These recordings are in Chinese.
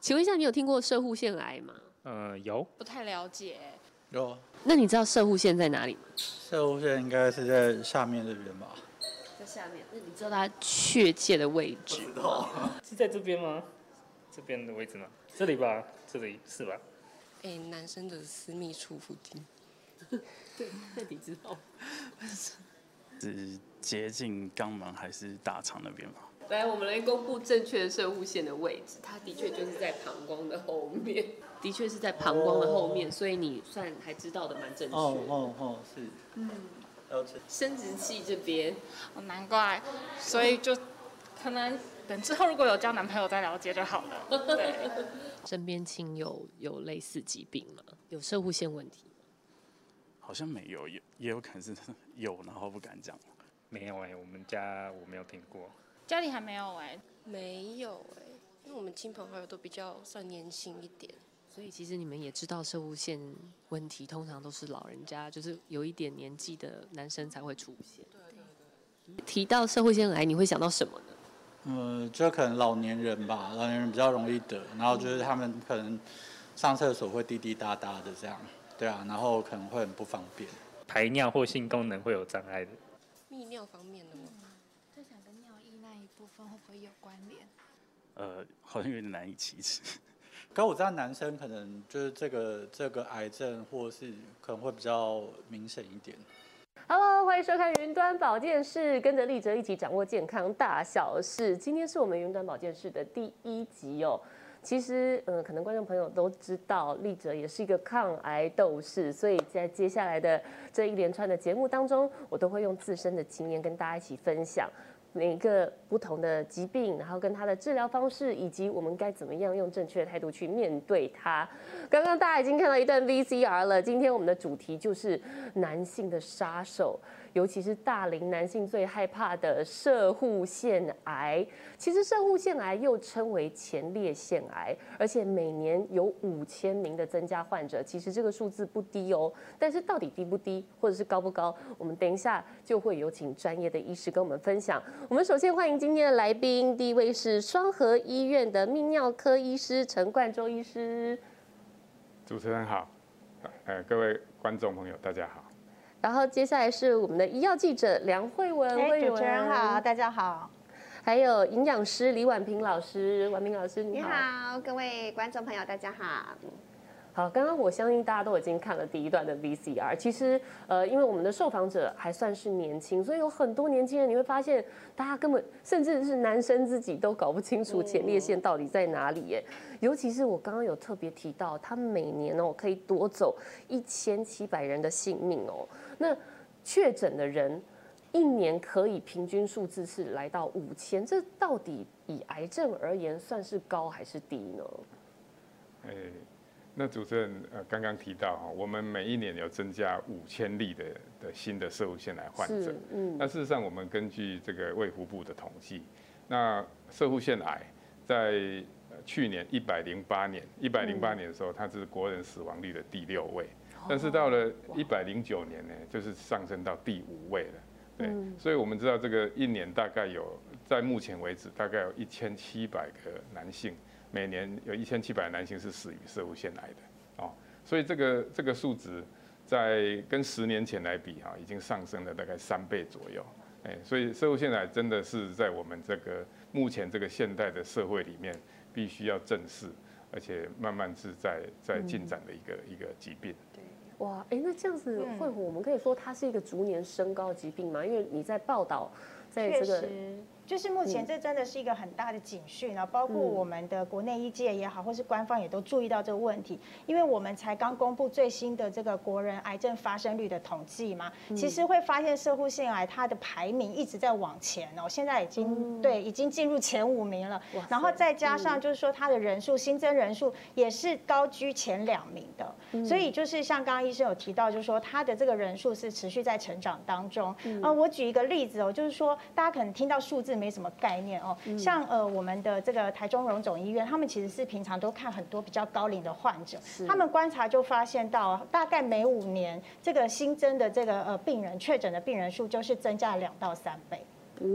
请问一下，你有听过射护腺癌吗？呃，有。不太了解。有。那你知道射护腺在哪里吗？射护腺应该是在下面这边吧？在下面。那你知道它确切的位置吗？是在这边吗？这边的位置吗？这里吧，这里是吧？哎、欸，男生的私密处附近。对，那你知道？是接近肛门还是大肠那边吗？来，我们来公布正确的射护线的位置。它的确就是在膀胱的后面，的确是在膀胱的后面，所以你算还知道的蛮正确。哦哦哦，是。嗯。生殖器这边，哦，难怪，所以就可能等之后如果有交男朋友再了解就好了。对。身边亲友有类似疾病吗？有射护线问题？好像没有，也也有可能是 有，然后不敢讲。没有哎、欸，我们家我没有听过。家里还没有哎、欸，没有哎、欸，因为我们亲朋好友都比较算年轻一点，所以其实你们也知道摄护腺问题通常都是老人家，就是有一点年纪的男生才会出现。对对对。提到社会腺癌，你会想到什么呢？嗯，就可能老年人吧，老年人比较容易得，然后就是他们可能上厕所会滴滴答答的这样，对啊，然后可能会很不方便，排尿或性功能会有障碍的。泌尿方面的吗？会不会有关联？呃，好像有点难以启齿。可我知道男生可能就是这个这个癌症，或是可能会比较明显一点。Hello，欢迎收看云端保健室，跟着立哲一起掌握健康大小事。今天是我们云端保健室的第一集哦。其实，嗯，可能观众朋友都知道，立哲也是一个抗癌斗士，所以在接下来的这一连串的节目当中，我都会用自身的经验跟大家一起分享。每一个不同的疾病，然后跟它的治疗方式，以及我们该怎么样用正确的态度去面对它。刚刚大家已经看到一段 VCR 了，今天我们的主题就是男性的杀手。尤其是大龄男性最害怕的摄护腺癌，其实摄护腺癌又称为前列腺癌，而且每年有五千名的增加患者，其实这个数字不低哦。但是到底低不低，或者是高不高，我们等一下就会有请专业的医师跟我们分享。我们首先欢迎今天的来宾，第一位是双和医院的泌尿科医师陈冠周医师。主持人好，呃，各位观众朋友大家好。然后接下来是我们的医药记者梁慧文，慧文，主持人好，大家好。还有营养师李婉萍老师，婉萍老师你好。你好，各位观众朋友大家好。好，刚刚我相信大家都已经看了第一段的 VCR。其实，呃，因为我们的受访者还算是年轻，所以有很多年轻人，你会发现，大家根本甚至是男生自己都搞不清楚前列腺到底在哪里耶。尤其是我刚刚有特别提到，他每年哦可以夺走一千七百人的性命哦。那确诊的人一年可以平均数字是来到五千，这到底以癌症而言算是高还是低呢？欸那主持人呃刚刚提到哈，我们每一年有增加五千例的的新的摄护腺癌患者。嗯。那事实上，我们根据这个卫福部的统计，那摄护腺癌在去年一百零八年，一百零八年的时候，它是国人死亡率的第六位。但是到了一百零九年呢，就是上升到第五位了。对。所以我们知道这个一年大概有，在目前为止大概有一千七百个男性。每年有一千七百男性是死于摄护腺癌的，哦，所以这个这个数值在跟十年前来比哈，已经上升了大概三倍左右，哎，所以摄护腺癌真的是在我们这个目前这个现代的社会里面，必须要正视，而且慢慢是在在进展的一个一个疾病。对，哇，哎，那这样子会，我们可以说它是一个逐年升高疾病吗？因为你在报道，在这个。就是目前这真的是一个很大的警讯啊，包括我们的国内医界也好，或是官方也都注意到这个问题，因为我们才刚公布最新的这个国人癌症发生率的统计嘛，其实会发现摄护腺癌它的排名一直在往前哦，现在已经对已经进入前五名了，然后再加上就是说它的人数新增人数也是高居前两名的，所以就是像刚刚医生有提到，就是说它的这个人数是持续在成长当中啊。我举一个例子哦，就是说大家可能听到数字。没什么概念哦。像呃我们的这个台中荣总医院，他们其实是平常都看很多比较高龄的患者，他们观察就发现到，大概每五年这个新增的这个呃病人确诊的病人数就是增加两到三倍。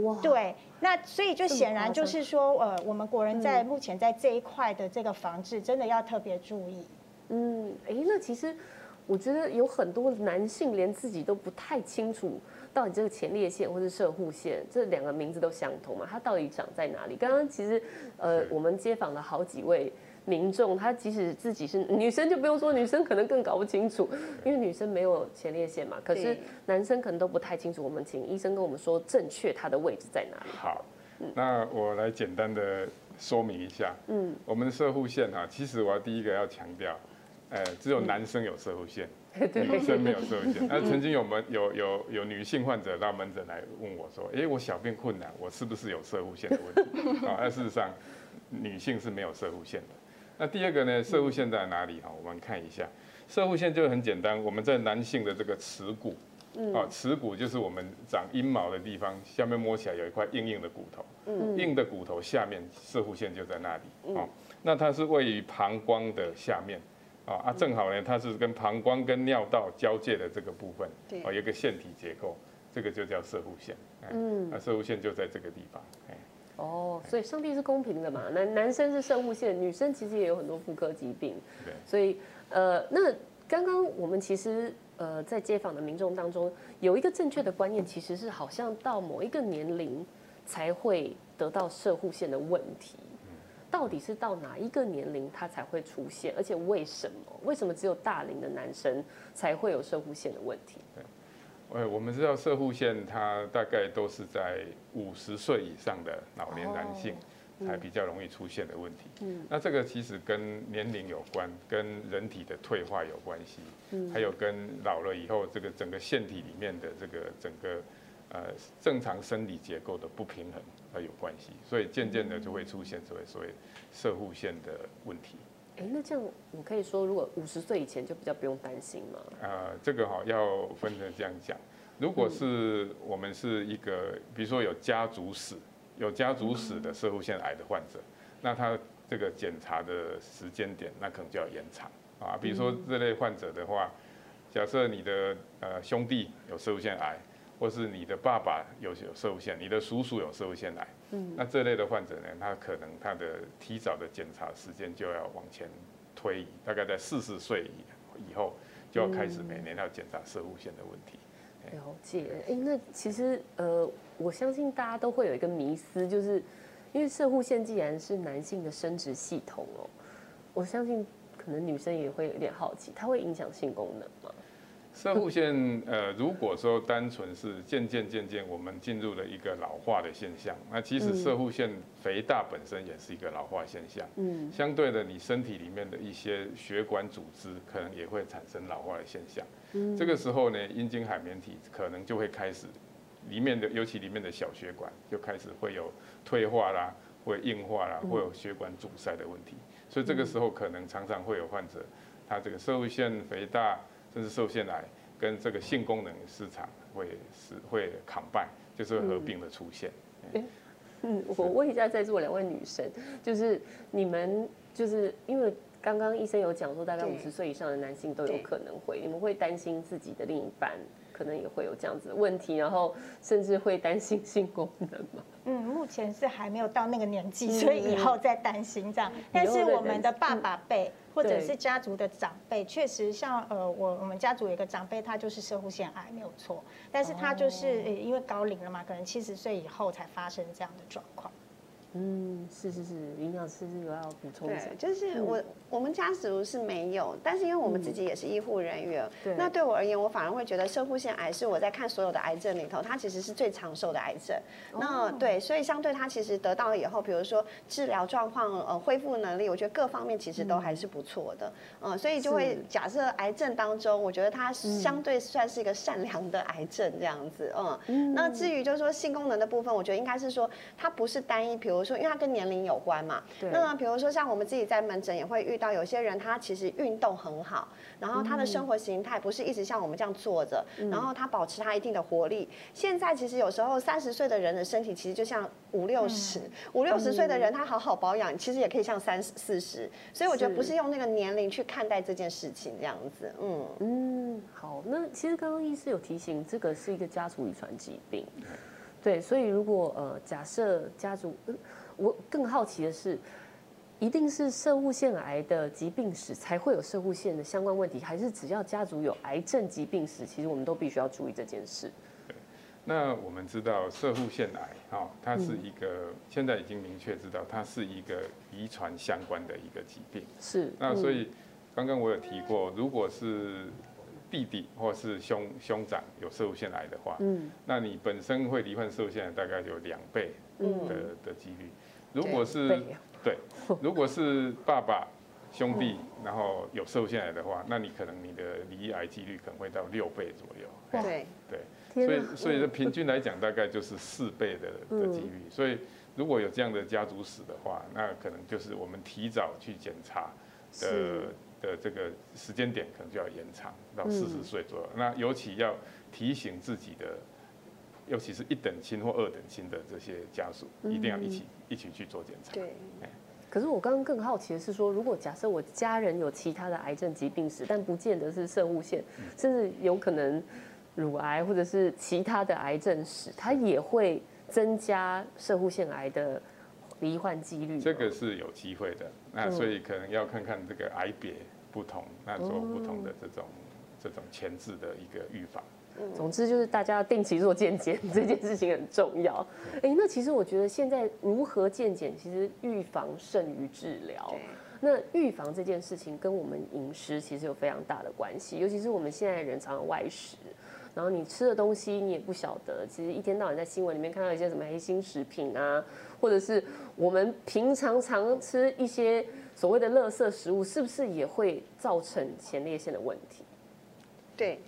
哇，对，那所以就显然就是说，呃，我们国人在目前在这一块的这个防治，真的要特别注意。嗯，哎，那其实我觉得有很多男性连自己都不太清楚，到底这个前列腺或是射护腺这两个名字都相同吗？它到底长在哪里？刚刚其实，呃，我们街访了好几位。民众他即使自己是女生就不用说，女生可能更搞不清楚，因为女生没有前列腺嘛。可是男生可能都不太清楚。我们请医生跟我们说正确它的位置在哪里。好，那我来简单的说明一下。嗯，我们的射护腺哈，其实我要第一个要强调，呃，只有男生有射护腺，女生没有摄护腺。那曾经有门有有有女性患者到门诊来问我说，哎，我小便困难，我是不是有射护腺的问题？啊，那事实上女性是没有射护腺的。那第二个呢，射护腺在哪里哈？我们看一下，射护腺就很简单，我们在男性的这个耻骨，啊，耻骨就是我们长阴毛的地方，下面摸起来有一块硬硬的骨头，硬的骨头下面射护腺就在那里，啊，那它是位于膀胱的下面，啊啊，正好呢，它是跟膀胱跟尿道交界的这个部分，哦，有一个腺体结构，这个就叫射护腺，嗯，那射护腺就在这个地方，哎。哦，所以上帝是公平的嘛？男男生是射护腺，女生其实也有很多妇科疾病。对，所以呃，那刚刚我们其实呃在街访的民众当中，有一个正确的观念，其实是好像到某一个年龄才会得到射护腺的问题。到底是到哪一个年龄它才会出现？而且为什么？为什么只有大龄的男生才会有射护腺的问题？哎，我们知道射护腺它大概都是在五十岁以上的老年男性才比较容易出现的问题。嗯那这个其实跟年龄有关，跟人体的退化有关系，还有跟老了以后这个整个腺体里面的这个整个呃正常生理结构的不平衡而有关系，所以渐渐的就会出现所谓所谓射护腺的问题。哎，那这样我可以说，如果五十岁以前就比较不用担心吗？呃，这个哈要分成这样讲。如果是我们是一个，比如说有家族史、有家族史的射护腺癌的患者，那他这个检查的时间点，那可能就要延长啊。比如说这类患者的话，假设你的呃兄弟有射护腺癌，或是你的爸爸有有射护腺，你的叔叔有射护腺癌。嗯，那这类的患者呢，他可能他的提早的检查时间就要往前推移，大概在四十岁以以后就要开始每年要检查射护腺的问题。了解，哎，那其实呃，我相信大家都会有一个迷思，就是因为射护腺既然是男性的生殖系统哦，我相信可能女生也会有点好奇，它会影响性功能吗？摄护腺，呃，如果说单纯是渐渐渐渐我们进入了一个老化的现象，那其实射护腺肥大本身也是一个老化现象。嗯，相对的，你身体里面的一些血管组织可能也会产生老化的现象。嗯，这个时候呢，阴茎海绵体可能就会开始里面的，尤其里面的小血管就开始会有退化啦，会硬化啦，会有血管阻塞的问题。所以这个时候可能常常会有患者，他这个射护腺肥大。甚至摄护腺癌跟这个性功能市场会是会 combine，就是会合并的出现。嗯，嗯，我问一下在座两位女生，就是你们就是因为刚刚医生有讲说，大概五十岁以上的男性都有可能会，你们会担心自己的另一半可能也会有这样子的问题，然后甚至会担心性功能吗？嗯，目前是还没有到那个年纪，所以以后再担心这样。但是我们的爸爸辈。或者是家族的长辈，确实像呃，我我们家族有一个长辈，他就是摄护腺癌没有错，但是他就是因为高龄了嘛，可能七十岁以后才发生这样的状况。嗯，是是是，营养师是有要补充一下。对，就是我、嗯、我们家族是没有，但是因为我们自己也是医护人员，嗯、那对我而言，我反而会觉得射护腺癌是我在看所有的癌症里头，它其实是最长寿的癌症。哦、那对，所以相对它其实得到了以后，比如说治疗状况、呃恢复能力，我觉得各方面其实都还是不错的。嗯、呃，所以就会假设癌症当中，我觉得它相对算是一个善良的癌症这样子。嗯，嗯那至于就是说性功能的部分，我觉得应该是说它不是单一，比如。如说，因为它跟年龄有关嘛。那比如说像我们自己在门诊也会遇到有些人，他其实运动很好，然后他的生活形态不是一直像我们这样坐着，然后他保持他一定的活力。现在其实有时候三十岁的人的身体其实就像五六十，五六十岁的人他好好保养，其实也可以像三四十。所以我觉得不是用那个年龄去看待这件事情这样子。嗯嗯，好，那其实刚刚医师有提醒，这个是一个家族遗传疾病。对，所以如果呃，假设家族，我更好奇的是，一定是射护腺癌的疾病史才会有射护腺的相关问题，还是只要家族有癌症疾病史，其实我们都必须要注意这件事？对，那我们知道射护腺癌，哈，它是一个、嗯、现在已经明确知道，它是一个遗传相关的一个疾病。是，那所以刚刚我有提过，如果是弟弟或是兄兄长有摄护腺癌的话，嗯，那你本身会罹患摄护腺癌大概有两倍的、嗯、的几率。如果是对，如果是爸爸兄弟，然后有摄护腺癌的话，那你可能你的罹癌几率可能会到六倍左右。对对，所以所以平均来讲大概就是四倍的的几率。所以如果有这样的家族史的话，那可能就是我们提早去检查的。的这个时间点可能就要延长到四十岁左右，嗯、那尤其要提醒自己的，尤其是一等亲或二等亲的这些家属，一定要一起、嗯、一起去做检查。对。可是我刚刚更好奇的是说，如果假设我家人有其他的癌症疾病史，但不见得是摄护腺，嗯、甚至有可能乳癌或者是其他的癌症史，它也会增加摄护腺癌的罹患几率。这个是有机会的，那所以可能要看看这个癌别。不同，那做不同的这种、嗯、这种前置的一个预防。总之就是大家要定期做健检，这件事情很重要。哎，那其实我觉得现在如何健检，其实预防胜于治疗。那预防这件事情跟我们饮食其实有非常大的关系，尤其是我们现在人常常外食，然后你吃的东西你也不晓得，其实一天到晚在新闻里面看到一些什么黑心食品啊，或者是我们平常常吃一些。所谓的垃圾食物是不是也会造成前列腺的问题？对。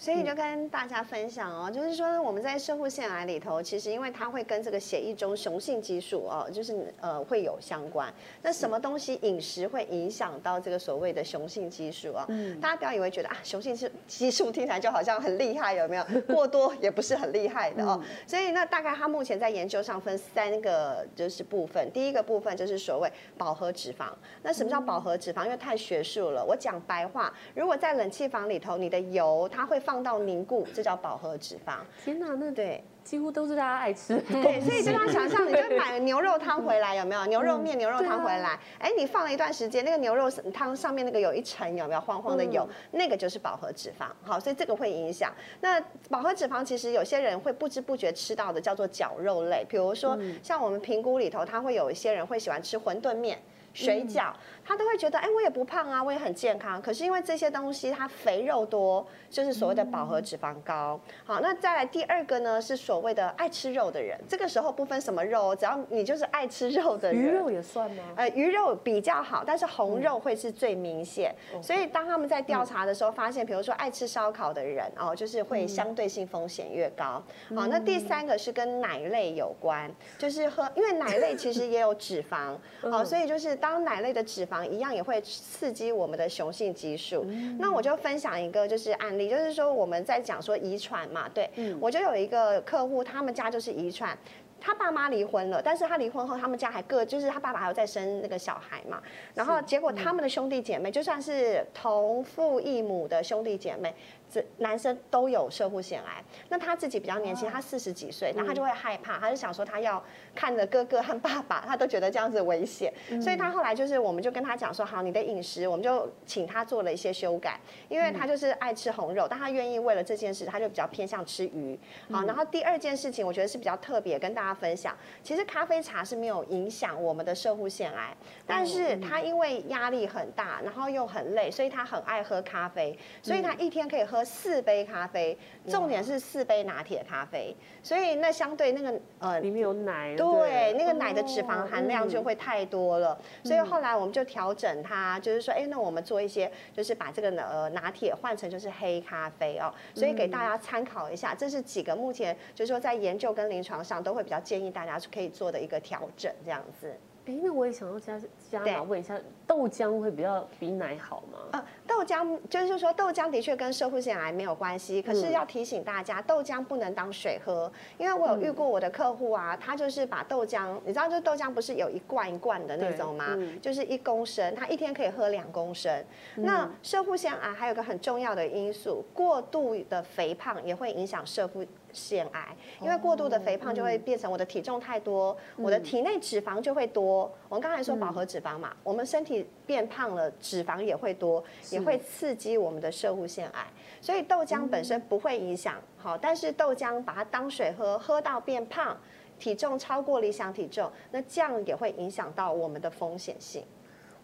所以就跟大家分享哦，就是说我们在摄护腺癌里头，其实因为它会跟这个血液中雄性激素哦，就是呃会有相关。那什么东西饮食会影响到这个所谓的雄性激素啊？嗯，大家不要以为觉得啊雄性激素听起来就好像很厉害，有没有？过多也不是很厉害的哦。所以那大概它目前在研究上分三个就是部分，第一个部分就是所谓饱和脂肪。那什么叫饱和脂肪？因为太学术了，我讲白话，如果在冷气房里头，你的油它会放到凝固，这叫饱和脂肪。天哪，那对，几乎都是大家爱吃。对，所以就他想象，你就买牛肉汤回来，有没有牛肉面、牛肉汤回来？哎，你放了一段时间，那个牛肉汤上面那个有一层有没有黄黄的油？那个就是饱和脂肪。好，所以这个会影响。那饱和脂肪其实有些人会不知不觉吃到的，叫做绞肉类。比如说，像我们评估里头，他会有一些人会喜欢吃馄饨面。水饺，他都会觉得，哎，我也不胖啊，我也很健康。可是因为这些东西，它肥肉多，就是所谓的饱和脂肪高。好，那再来第二个呢，是所谓的爱吃肉的人。这个时候不分什么肉，只要你就是爱吃肉的人。鱼肉也算吗？呃，鱼肉比较好，但是红肉会是最明显。所以当他们在调查的时候，发现，比如说爱吃烧烤的人哦，就是会相对性风险越高。好，那第三个是跟奶类有关，就是喝，因为奶类其实也有脂肪。好，所以就是。当奶类的脂肪一样也会刺激我们的雄性激素。那我就分享一个就是案例，就是说我们在讲说遗传嘛，对，我就有一个客户，他们家就是遗传，他爸妈离婚了，但是他离婚后他们家还各就是他爸爸还有再生那个小孩嘛，然后结果他们的兄弟姐妹就算是同父异母的兄弟姐妹。这男生都有射护腺癌，那他自己比较年轻，他四十几岁，那他就会害怕，他就想说他要看着哥哥和爸爸，他都觉得这样子危险，所以他后来就是，我们就跟他讲说，好，你的饮食，我们就请他做了一些修改，因为他就是爱吃红肉，但他愿意为了这件事，他就比较偏向吃鱼。好，然后第二件事情，我觉得是比较特别，跟大家分享，其实咖啡茶是没有影响我们的射护腺癌，但是他因为压力很大，然后又很累，所以他很爱喝咖啡，所以他一天可以喝。喝四杯咖啡，重点是四杯拿铁咖啡，所以那相对那个呃里面有奶，对，那个奶的脂肪含量就会太多了，嗯、所以后来我们就调整它，就是说，哎，那我们做一些，就是把这个呃拿铁换成就是黑咖啡哦，所以给大家参考一下，这是几个目前就是说在研究跟临床上都会比较建议大家可以做的一个调整，这样子。哎，那我也想要加加码问一下，豆浆会比较比奶好吗？呃，豆浆就是说豆浆的确跟社会腺癌没有关系，可是要提醒大家，豆浆不能当水喝，因为我有遇过我的客户啊，他就是把豆浆，你知道，就豆浆不是有一罐一罐的那种吗？就是一公升，他一天可以喝两公升。那社会腺癌还有个很重要的因素，过度的肥胖也会影响摄护腺癌，因为过度的肥胖就会变成我的体重太多，我的体内脂肪就会多。我们刚才说饱和脂肪嘛，我们身体变胖了，脂肪也会多，也会刺激我们的摄护腺癌。所以豆浆本身不会影响，好，但是豆浆把它当水喝，喝到变胖，体重超过理想体重，那这样也会影响到我们的风险性。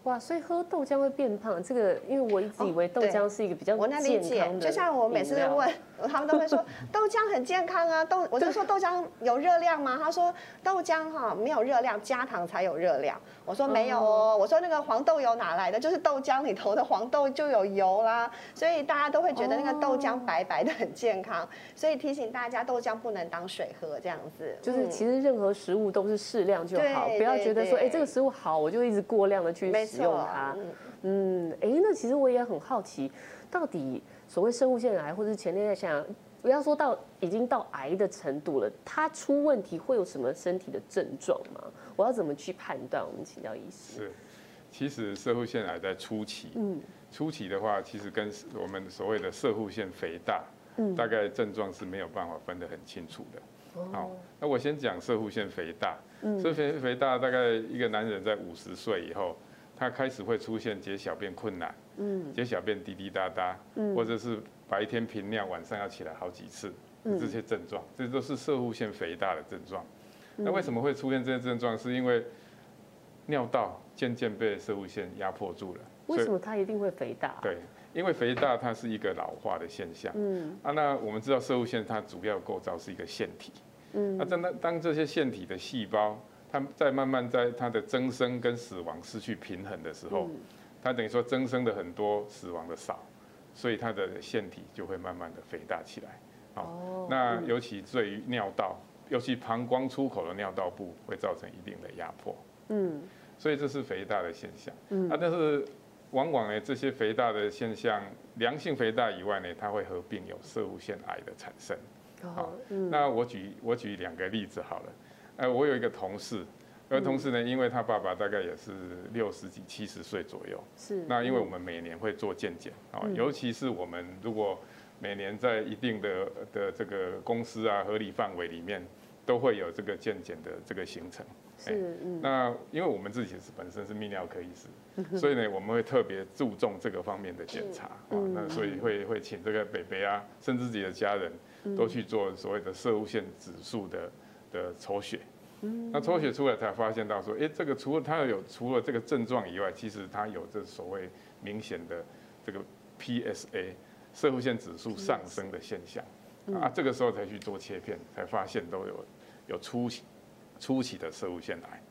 哇，所以喝豆浆会变胖，这个因为我一直以为豆浆是一个比较健康的，我能理解，就像我每次问。他们都会说 豆浆很健康啊，豆我就说豆浆有热量吗？他说豆浆哈没有热量，加糖才有热量。我说没有哦，我说那个黄豆油哪来的？就是豆浆里头的黄豆就有油啦，所以大家都会觉得那个豆浆白白的很健康。所以提醒大家，豆浆不能当水喝，这样子。就是其实任何食物都是适量就好，不要觉得说哎这个食物好，我就一直过量的去使用它。嗯，哎，那其实我也很好奇，到底。所谓摄护腺癌或者是前列腺癌，不要说到已经到癌的程度了，它出问题会有什么身体的症状吗？我要怎么去判断？我们请教医师。是，其实摄护腺癌在初期，嗯，初期的话，其实跟我们所谓的摄护腺肥大，嗯，大概症状是没有办法分得很清楚的。好，那我先讲摄护腺肥大。嗯，摄护腺肥大大概一个男人在五十岁以后，他开始会出现解小便困难。嗯，解小便滴滴答答，嗯，或者是白天频尿，晚上要起来好几次，这些症状，这都是射护腺肥大的症状。那为什么会出现这些症状？是因为尿道渐渐被射护腺压迫住了。为什么它一定会肥大？对，因为肥大它是一个老化的现象。嗯，啊，那我们知道射护腺它主要构造是一个腺体。嗯，那当当当这些腺体的细胞，它在慢慢在它的增生跟死亡失去平衡的时候。它等于说增生的很多，死亡的少，所以它的腺体就会慢慢的肥大起来。哦，那尤其对于尿道，尤其膀胱出口的尿道部，会造成一定的压迫。嗯，所以这是肥大的现象。嗯，啊，但是往往呢，这些肥大的现象，良性肥大以外呢，它会合并有射物腺癌的产生。好，那我举我举两个例子好了。呃，我有一个同事。而同事呢，因为他爸爸大概也是六十几、七十岁左右，是。那因为我们每年会做健检啊，尤其是我们如果每年在一定的的这个公司啊合理范围里面，都会有这个健检的这个行程。是。那因为我们自己是本身是泌尿科医师，所以呢，我们会特别注重这个方面的检查啊。那所以会会请这个北北啊，甚至自己的家人都去做所谓的摄护腺指数的的抽血。那抽血出来才发现到说，哎，这个除了它有除了这个症状以外，其实它有这所谓明显的这个 PSA 射护腺指数上升的现象啊，这个时候才去做切片，才发现都有有初期初期的射护腺癌。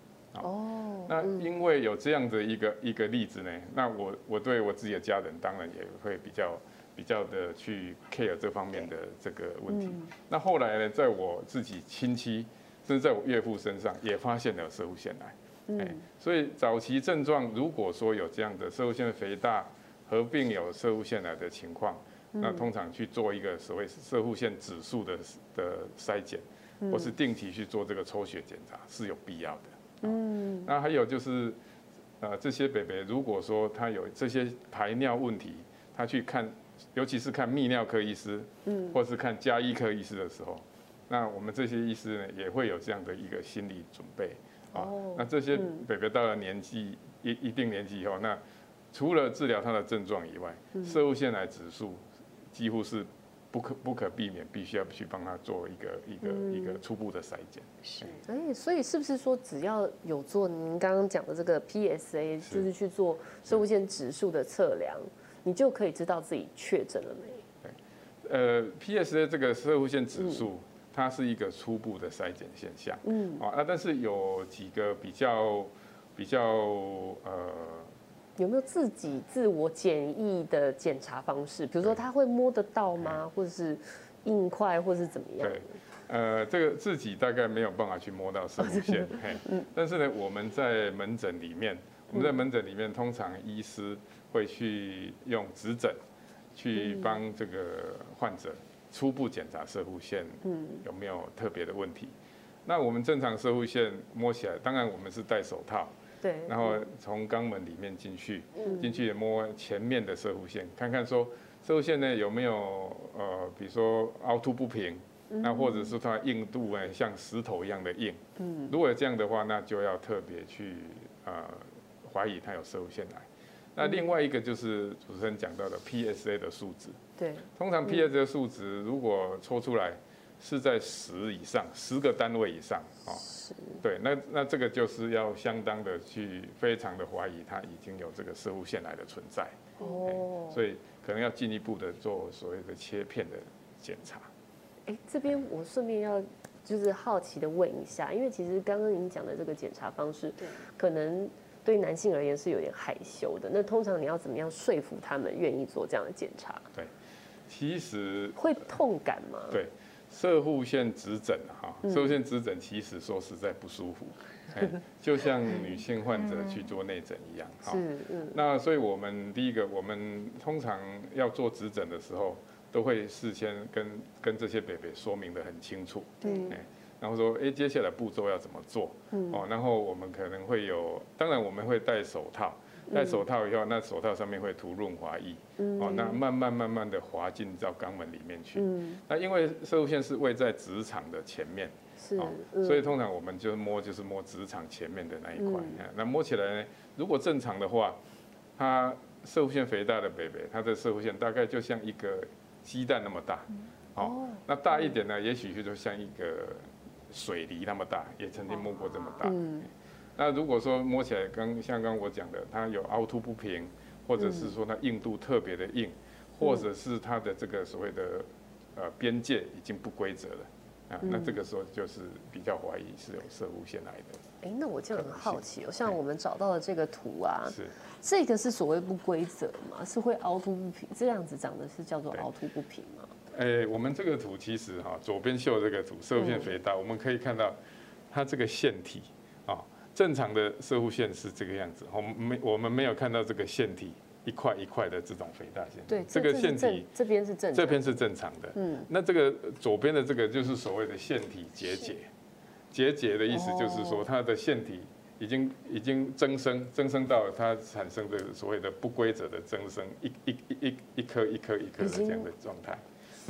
哦，那因为有这样的一个一个例子呢，那我我对我自己的家人当然也会比较比较的去 care 这方面的这个问题。那后来呢，在我自己亲戚。甚至在我岳父身上也发现了摄护腺癌，嗯，所以早期症状如果说有这样的摄护腺肥大合并有摄护腺癌的情况，那通常去做一个所谓摄护腺指数的的筛检，或是定期去做这个抽血检查是有必要的。嗯，那还有就是，呃，这些北北如果说他有这些排尿问题，他去看，尤其是看泌尿科医师，嗯，或是看加医科医师的时候。那我们这些医师呢，也会有这样的一个心理准备啊。那这些北北到了年纪一一定年纪以后，那除了治疗他的症状以外，射物腺癌指数几乎是不可不可避免，必须要去帮他做一个一个一个初步的筛检。是，哎，所以是不是说只要有做您刚刚讲的这个 PSA，就是去做射物腺指数的测量，你就可以知道自己确诊了没？呃，PSA 这个射护线指数，它是一个初步的筛检现象。嗯。啊，但是有几个比较比较呃，有没有自己自我检疫的检查方式？比如说他会摸得到吗？或者是硬块，或者是怎么样？对。呃，这个自己大概没有办法去摸到摄护腺。嘿。嗯。但是呢，我们在门诊里面，我们在门诊里面，通常医师会去用指诊。去帮这个患者初步检查射护线有没有特别的问题。那我们正常射护线摸起来，当然我们是戴手套，对，然后从肛门里面进去，进去摸前面的射护线，看看说射护线呢有没有呃，比如说凹凸不平，那或者是它硬度呢像石头一样的硬。嗯如果这样的话，那就要特别去呃怀疑它有射护腺癌。那另外一个就是主持人讲到的 PSA 的数值，对，通常 PSA 的数值如果抽出来是在十以上，十个单位以上，哦，对，那那这个就是要相当的去非常的怀疑它已经有这个摄物腺癌的存在，哦，所以可能要进一步的做所谓的切片的检查。哎，这边我顺便要就是好奇的问一下，因为其实刚刚您讲的这个检查方式，对，可能。对男性而言是有点害羞的，那通常你要怎么样说服他们愿意做这样的检查？对，其实会痛感吗？对，射护腺指诊哈，射护腺指诊其实说实在不舒服，嗯、就像女性患者去做内诊一样。哈、嗯，嗯。那所以我们第一个，我们通常要做指诊的时候，都会事先跟跟这些北北说明的很清楚。嗯。然后说，哎，接下来步骤要怎么做？哦，然后我们可能会有，当然我们会戴手套，戴手套以后，那手套上面会涂润滑液，哦，那慢慢慢慢的滑进到肛门里面去。那因为摄护腺是位在直肠的前面，哦，所以通常我们就摸就是摸直肠前面的那一块。那摸起来呢，如果正常的话，它摄护腺肥大的 baby，它的摄护腺大概就像一个鸡蛋那么大，哦，那大一点呢，也许就像一个。水梨那么大，也曾经摸过这么大。嗯，那如果说摸起来，刚像刚我讲的，它有凹凸不平，或者是说它硬度特别的硬，或者是它的这个所谓的呃边界已经不规则了啊，那这个时候就是比较怀疑是有射物腺癌的。哎，那我就很好奇哦，像我们找到的这个图啊，是这个是所谓不规则嘛？是会凹凸不平，这样子长的是叫做凹凸不平吗？哎，我们这个图其实哈，左边秀这个图，摄护腺肥大，我们可以看到它这个腺体啊，正常的射护腺是这个样子，我们没我们没有看到这个腺体一块一块的这种肥大腺。对，这个腺体这边是正，这边是正常的。嗯，那这个左边的这个就是所谓的腺体结节，结节的意思就是说它的腺体已经已经增生，增生到它产生的所谓的不规则的增生，一一一一一颗一颗一颗的这样的状态。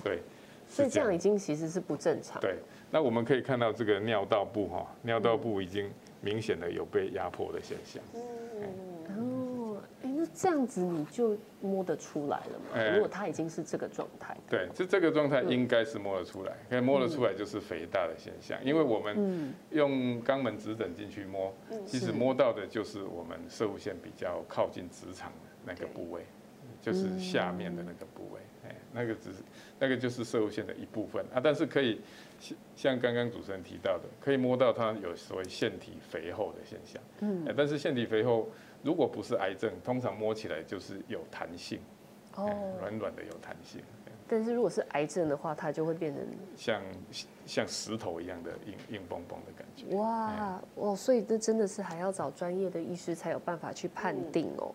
对，所以这样已经其实是不正常。对，那我们可以看到这个尿道部哈，尿道部已经明显的有被压迫的现象。嗯，哦，哎，那这样子你就摸得出来了吗？如果它已经是这个状态。对，就这个状态应该是摸得出来，可以摸得出来就是肥大的现象，因为我们用肛门指诊进去摸，其实摸到的就是我们射物线比较靠近直肠的那个部位，就是下面的那个部位。哎那个只是，那个就是射物线的一部分啊，但是可以像像刚刚主持人提到的，可以摸到它有所谓腺体肥厚的现象。嗯，但是腺体肥厚如果不是癌症，通常摸起来就是有弹性，哦，软软的有弹性。但是如果是癌症的话，它就会变成像像石头一样的硬硬邦邦的感觉。哇哦，所以这真的是还要找专业的医师才有办法去判定哦。